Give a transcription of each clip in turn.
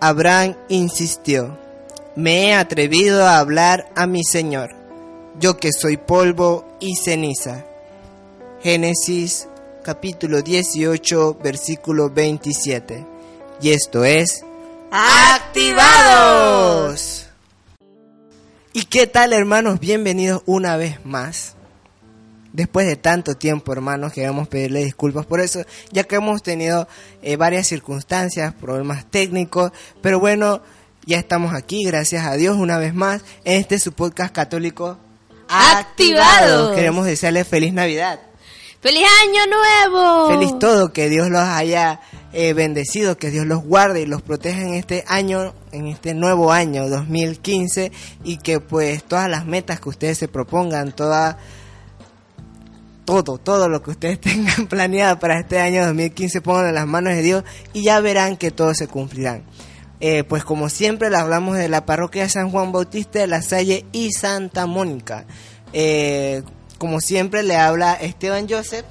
Abraham insistió, me he atrevido a hablar a mi Señor, yo que soy polvo y ceniza. Génesis capítulo 18, versículo 27. Y esto es... ¡Activados! ¿Y qué tal hermanos? Bienvenidos una vez más. Después de tanto tiempo, hermanos, queremos pedirle disculpas por eso, ya que hemos tenido eh, varias circunstancias, problemas técnicos, pero bueno, ya estamos aquí, gracias a Dios, una vez más, en este su podcast católico Activados. Queremos desearle feliz Navidad. ¡Feliz Año Nuevo! Feliz todo, que Dios los haya eh, bendecido, que Dios los guarde y los proteja en este año, en este nuevo año 2015 y que pues todas las metas que ustedes se propongan, toda todo, todo lo que ustedes tengan planeado para este año 2015 pongan en las manos de Dios y ya verán que todo se cumplirán. Eh, pues como siempre le hablamos de la parroquia de San Juan Bautista de la Salle y Santa Mónica. Eh, como siempre le habla Esteban Joseph.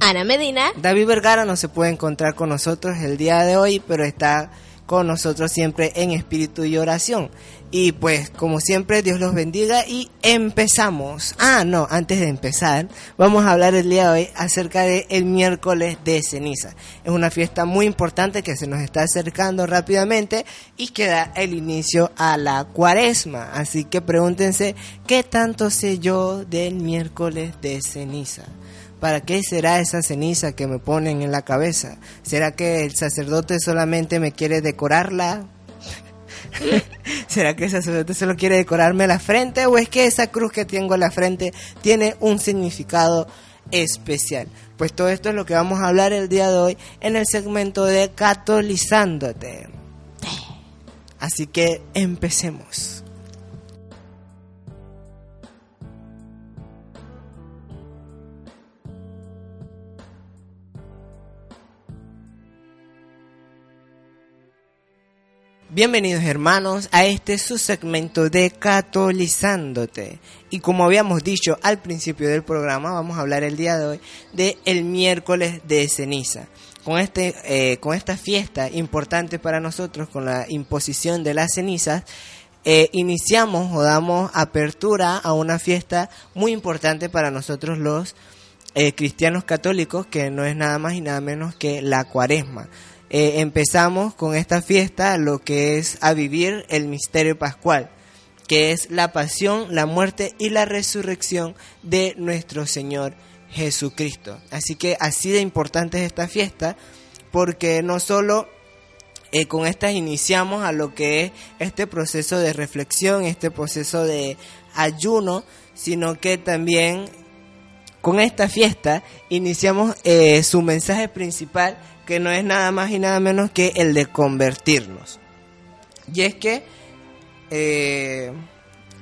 Ana Medina. David Vergara no se puede encontrar con nosotros el día de hoy, pero está con nosotros siempre en espíritu y oración. Y pues como siempre Dios los bendiga y empezamos. Ah, no, antes de empezar, vamos a hablar el día de hoy acerca del el miércoles de ceniza. Es una fiesta muy importante que se nos está acercando rápidamente y que da el inicio a la cuaresma. Así que pregúntense, ¿qué tanto sé yo del miércoles de ceniza? ¿Para qué será esa ceniza que me ponen en la cabeza? ¿Será que el sacerdote solamente me quiere decorarla? ¿Será que el sacerdote solo quiere decorarme la frente? ¿O es que esa cruz que tengo en la frente tiene un significado especial? Pues todo esto es lo que vamos a hablar el día de hoy en el segmento de Catolizándote. Así que empecemos. Bienvenidos hermanos a este su segmento de Catolizándote. Y como habíamos dicho al principio del programa, vamos a hablar el día de hoy de el miércoles de ceniza. Con, este, eh, con esta fiesta importante para nosotros, con la imposición de las cenizas, eh, iniciamos o damos apertura a una fiesta muy importante para nosotros los eh, cristianos católicos, que no es nada más y nada menos que la cuaresma. Eh, empezamos con esta fiesta lo que es a vivir el misterio pascual, que es la pasión, la muerte y la resurrección de nuestro Señor Jesucristo. Así que así de importante es esta fiesta, porque no solo eh, con estas iniciamos a lo que es este proceso de reflexión, este proceso de ayuno, sino que también con esta fiesta iniciamos eh, su mensaje principal que no es nada más y nada menos que el de convertirnos. Y es que eh,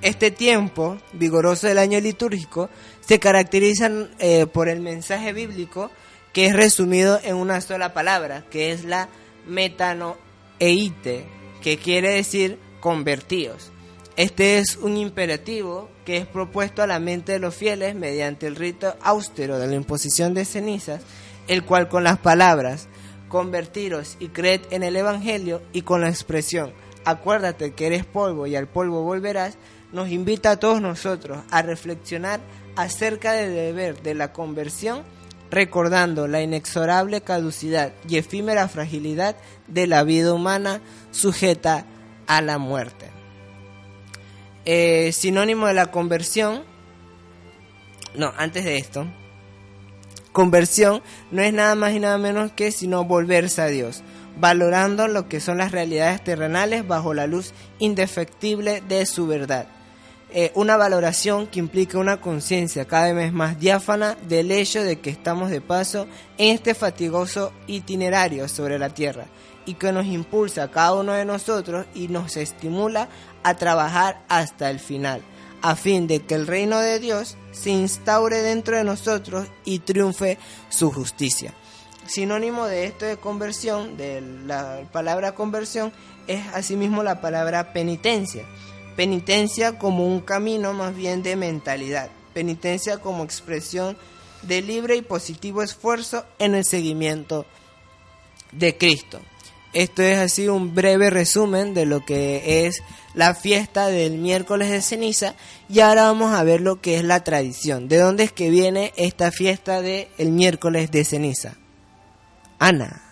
este tiempo vigoroso del año litúrgico se caracteriza eh, por el mensaje bíblico que es resumido en una sola palabra, que es la metanoeite, que quiere decir convertidos. Este es un imperativo que es propuesto a la mente de los fieles mediante el rito austero de la imposición de cenizas, el cual con las palabras convertiros y creed en el Evangelio y con la expresión acuérdate que eres polvo y al polvo volverás, nos invita a todos nosotros a reflexionar acerca del deber de la conversión, recordando la inexorable caducidad y efímera fragilidad de la vida humana sujeta a la muerte. Eh, sinónimo de la conversión, no, antes de esto, conversión no es nada más y nada menos que sino volverse a Dios, valorando lo que son las realidades terrenales bajo la luz indefectible de su verdad. Eh, una valoración que implica una conciencia cada vez más diáfana del hecho de que estamos de paso en este fatigoso itinerario sobre la tierra y que nos impulsa a cada uno de nosotros y nos estimula a trabajar hasta el final a fin de que el reino de Dios se instaure dentro de nosotros y triunfe su justicia. Sinónimo de esto de conversión, de la palabra conversión, es asimismo la palabra penitencia. Penitencia como un camino más bien de mentalidad. Penitencia como expresión de libre y positivo esfuerzo en el seguimiento de Cristo. Esto es así un breve resumen de lo que es la fiesta del miércoles de ceniza y ahora vamos a ver lo que es la tradición. ¿De dónde es que viene esta fiesta del miércoles de ceniza? Ana.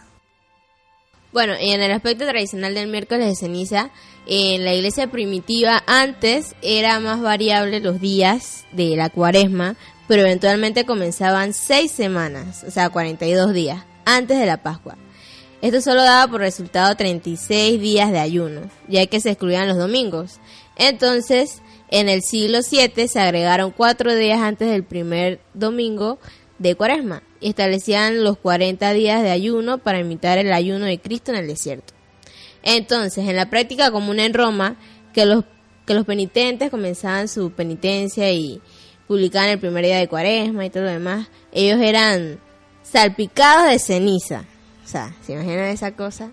Bueno, en el aspecto tradicional del miércoles de ceniza, en la iglesia primitiva antes era más variable los días de la cuaresma, pero eventualmente comenzaban seis semanas, o sea, 42 días, antes de la Pascua. Esto solo daba por resultado 36 días de ayuno, ya que se excluían los domingos. Entonces, en el siglo VII se agregaron cuatro días antes del primer domingo de cuaresma y establecían los 40 días de ayuno para imitar el ayuno de Cristo en el desierto. Entonces, en la práctica común en Roma, que los, que los penitentes comenzaban su penitencia y publicaban el primer día de cuaresma y todo lo demás, ellos eran salpicados de ceniza. O sea, ¿se imaginan esa cosa?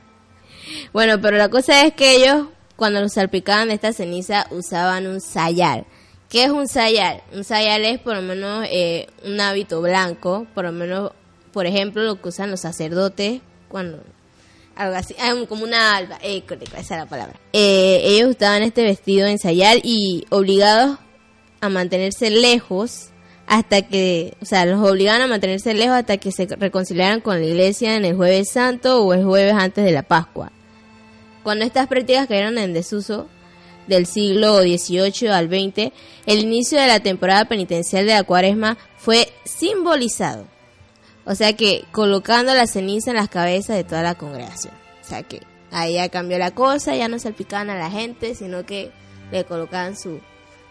Bueno, pero la cosa es que ellos, cuando los salpicaban de esta ceniza, usaban un sayal. ¿Qué es un sayal? Un sayal es por lo menos eh, un hábito blanco, por lo menos, por ejemplo, lo que usan los sacerdotes cuando algo así, ah, como una alba, eh, esa es la palabra. Eh, ellos usaban este vestido en sayal y obligados a mantenerse lejos hasta que, o sea, los obligaban a mantenerse lejos hasta que se reconciliaran con la iglesia en el jueves santo o el jueves antes de la Pascua. Cuando estas prácticas cayeron en desuso, del siglo XVIII al XX, el inicio de la temporada penitencial de la cuaresma fue simbolizado. O sea que colocando la ceniza en las cabezas de toda la congregación. O sea que ahí ya cambió la cosa, ya no salpicaban a la gente, sino que le colocaban su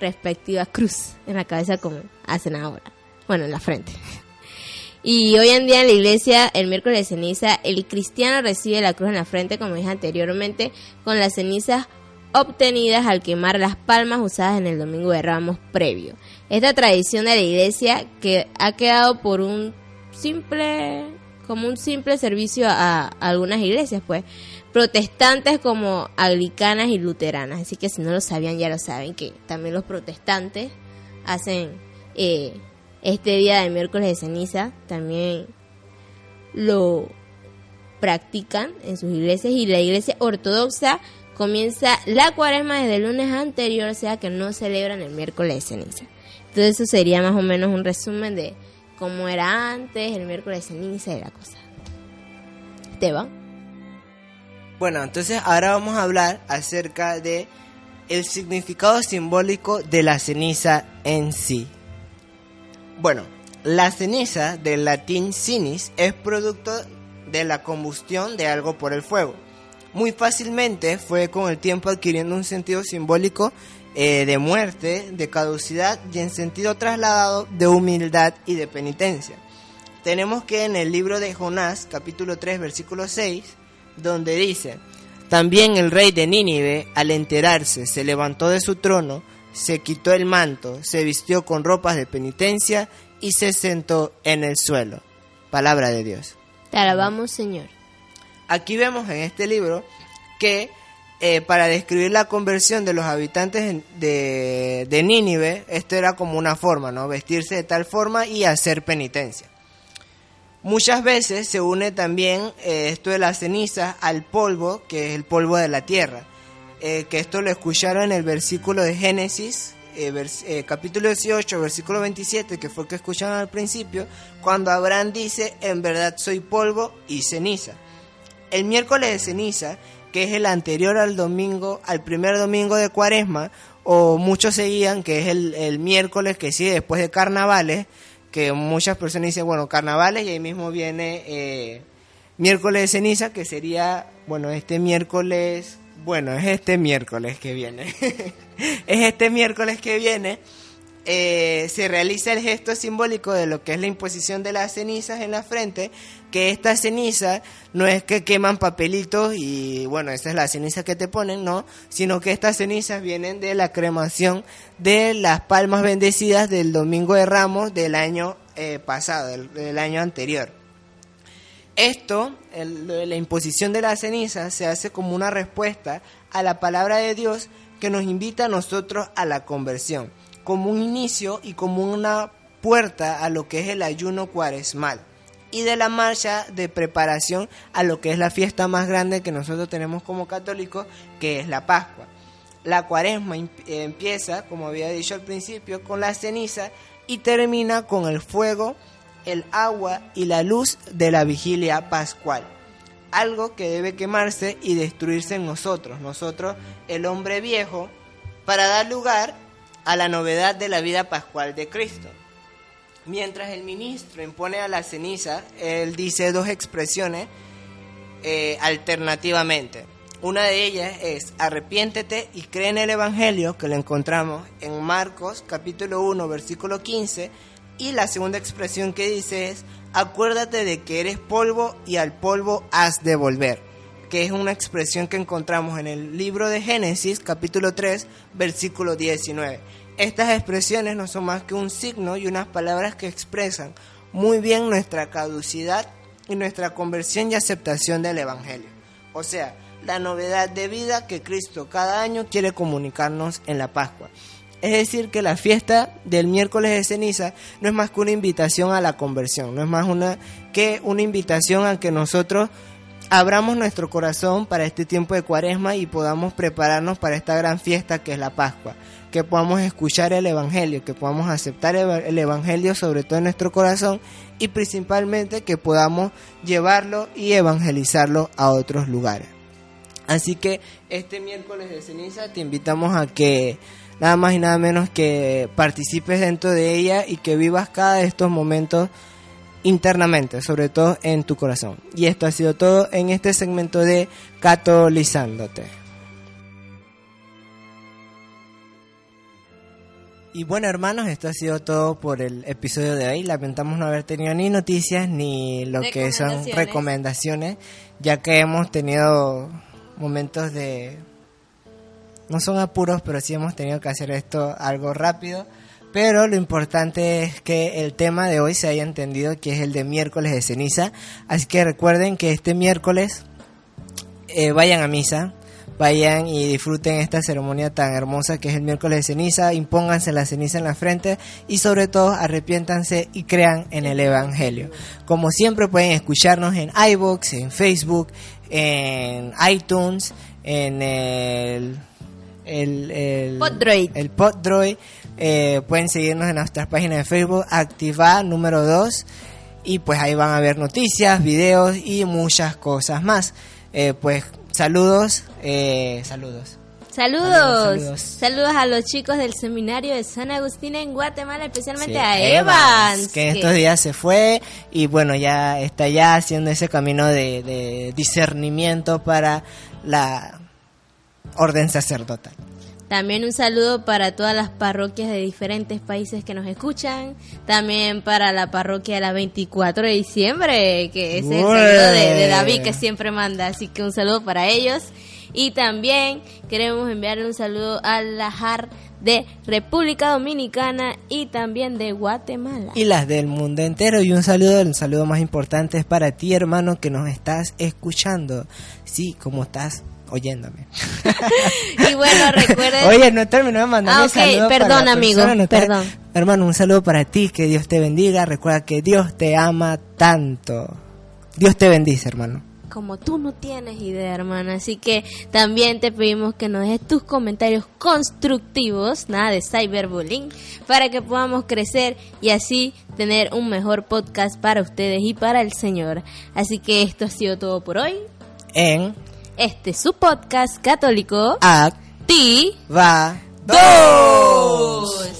respectiva cruz en la cabeza como hacen ahora. Bueno, en la frente. Y hoy en día en la iglesia, el miércoles de ceniza, el cristiano recibe la cruz en la frente, como dije anteriormente, con las cenizas obtenidas al quemar las palmas usadas en el Domingo de Ramos previo. Esta tradición de la iglesia que ha quedado por un simple, como un simple servicio a, algunas iglesias, pues, protestantes como anglicanas y luteranas. Así que si no lo sabían, ya lo saben, que también los protestantes hacen eh, este día de miércoles de ceniza, también lo practican en sus iglesias y la iglesia ortodoxa comienza la cuaresma desde el lunes anterior, o sea que no celebran el miércoles de ceniza. Entonces eso sería más o menos un resumen de cómo era antes, el miércoles ceniza y la cosa. Esteban. Bueno, entonces ahora vamos a hablar acerca de el significado simbólico de la ceniza en sí. Bueno, la ceniza del latín cinis es producto de la combustión de algo por el fuego muy fácilmente fue con el tiempo adquiriendo un sentido simbólico eh, de muerte, de caducidad y en sentido trasladado de humildad y de penitencia. Tenemos que en el libro de Jonás, capítulo 3, versículo 6, donde dice, también el rey de Nínive, al enterarse, se levantó de su trono, se quitó el manto, se vistió con ropas de penitencia y se sentó en el suelo. Palabra de Dios. Te alabamos, Señor. Aquí vemos en este libro que eh, para describir la conversión de los habitantes de, Nínive, esto era como una forma, ¿no? Vestirse de tal forma y hacer penitencia. Muchas veces se une también eh, esto de la ceniza al polvo, que es el polvo de la tierra. Eh, que esto lo escucharon en el versículo de Génesis, capítulo 18, versículo 27, que fue el que escucharon al principio, cuando Abraham dice, en verdad soy polvo y ceniza. El miércoles de ceniza, que es el anterior al domingo, al primer domingo de cuaresma, o muchos seguían que es el, miércoles que sigue después de carnavales, que muchas personas dicen, bueno, carnavales y ahí mismo viene eh, miércoles de ceniza, que sería, bueno, este miércoles, bueno, es este miércoles que viene, es este miércoles que viene, eh, se realiza el gesto simbólico de lo que es la imposición de las cenizas en la frente, que esta ceniza no es que queman papelitos y bueno, esa es la ceniza que te ponen, no, sino que estas cenizas vienen de la cremación de las palmas bendecidas del Domingo de Ramos del año eh, pasado, del, año anterior. Esto, la imposición de la ceniza, se hace como una respuesta a la palabra de Dios que nos invita a nosotros a la conversión como un inicio y como una puerta a lo que es el ayuno cuaresmal. y de la marcha de preparación a lo que es la fiesta más grande que nosotros tenemos como católicos, que es la Pascua. La cuaresma empieza, como había dicho al principio, con la ceniza y termina con el fuego, el agua y la luz de la vigilia pascual. Algo que debe quemarse y destruirse en nosotros, nosotros el hombre viejo, para dar lugar a la novedad de la vida pascual de Cristo. Mientras el ministro impone a la ceniza, él dice dos expresiones eh, alternativamente. Una de ellas es arrepiéntete y cree en el Evangelio, que lo encontramos en Marcos capítulo 1 versículo 15, y la segunda expresión que dice es acuérdate de que eres polvo y al polvo has de volver, que es una expresión que encontramos en el libro de Génesis capítulo 3 versículo 19. Estas expresiones no son más que un signo y unas palabras que expresan muy bien nuestra caducidad y nuestra conversión y aceptación del Evangelio. O sea, la novedad de vida que Cristo cada año quiere comunicarnos en la Pascua. Es decir, que la fiesta del miércoles de ceniza no es más que una invitación a la conversión, no es más una que una invitación a que nosotros abramos nuestro corazón para este tiempo de cuaresma y podamos prepararnos para esta gran fiesta que es la Pascua, que podamos escuchar el Evangelio, que podamos aceptar el Evangelio sobre todo en nuestro corazón y principalmente que podamos llevarlo y evangelizarlo a otros lugares. Así que este miércoles de ceniza te invitamos a que nada más y nada menos que participes dentro de ella y que vivas cada de estos momentos internamente, sobre todo en tu corazón. Y esto ha sido todo en este segmento de Catolizándote. Y bueno hermanos, esto ha sido todo por el episodio de hoy. Lamentamos no haber tenido ni noticias ni lo que son recomendaciones, ya que hemos tenido momentos de... No son apuros, pero sí hemos tenido que hacer esto algo rápido. Pero lo importante es que el tema de hoy se haya entendido que es el de miércoles de ceniza. Así que recuerden que este miércoles eh, vayan a misa, vayan y disfruten esta ceremonia tan hermosa que es el miércoles de ceniza, impónganse la ceniza en la frente y sobre todo arrepiéntanse y crean en el Evangelio. Como siempre pueden escucharnos en iVoox, en Facebook, en iTunes, en el el, el Poddroid. El Poddroid. Eh, pueden seguirnos en nuestras páginas de Facebook, Activa número 2. Y pues ahí van a ver noticias, videos y muchas cosas más. Eh, pues saludos, eh, saludos. Saludos. saludos. a los chicos del seminario de San Agustín en Guatemala, especialmente a Evans, que en estos días se fue y bueno, ya está ya haciendo ese camino de, de discernimiento para la orden sacerdotal. También un saludo para todas las parroquias de diferentes países que nos escuchan. También para la parroquia de la 24 de diciembre, que es el saludo de, David que siempre manda. Así que un saludo para ellos. Y también queremos enviar un saludo a la JAR de República Dominicana y también de Guatemala. Y las del mundo entero. Y un saludo, el saludo más importante es para ti, hermano, que nos estás escuchando. Sí, como estás oyéndome. y bueno, recuerden. Oye, no terminó de mandar ah, okay. Perdón, amigo. perdón. Hermano, un saludo para ti. Que Dios te bendiga. Recuerda que Dios te ama tanto. Dios te bendice, hermano como tú no tienes idea, hermano. Así que también te pedimos que nos des tus comentarios constructivos, nada de cyberbullying, para que podamos crecer y así tener un mejor podcast para ustedes y para el Señor. Así que esto ha sido todo por hoy. En este su podcast católico. Activa 2.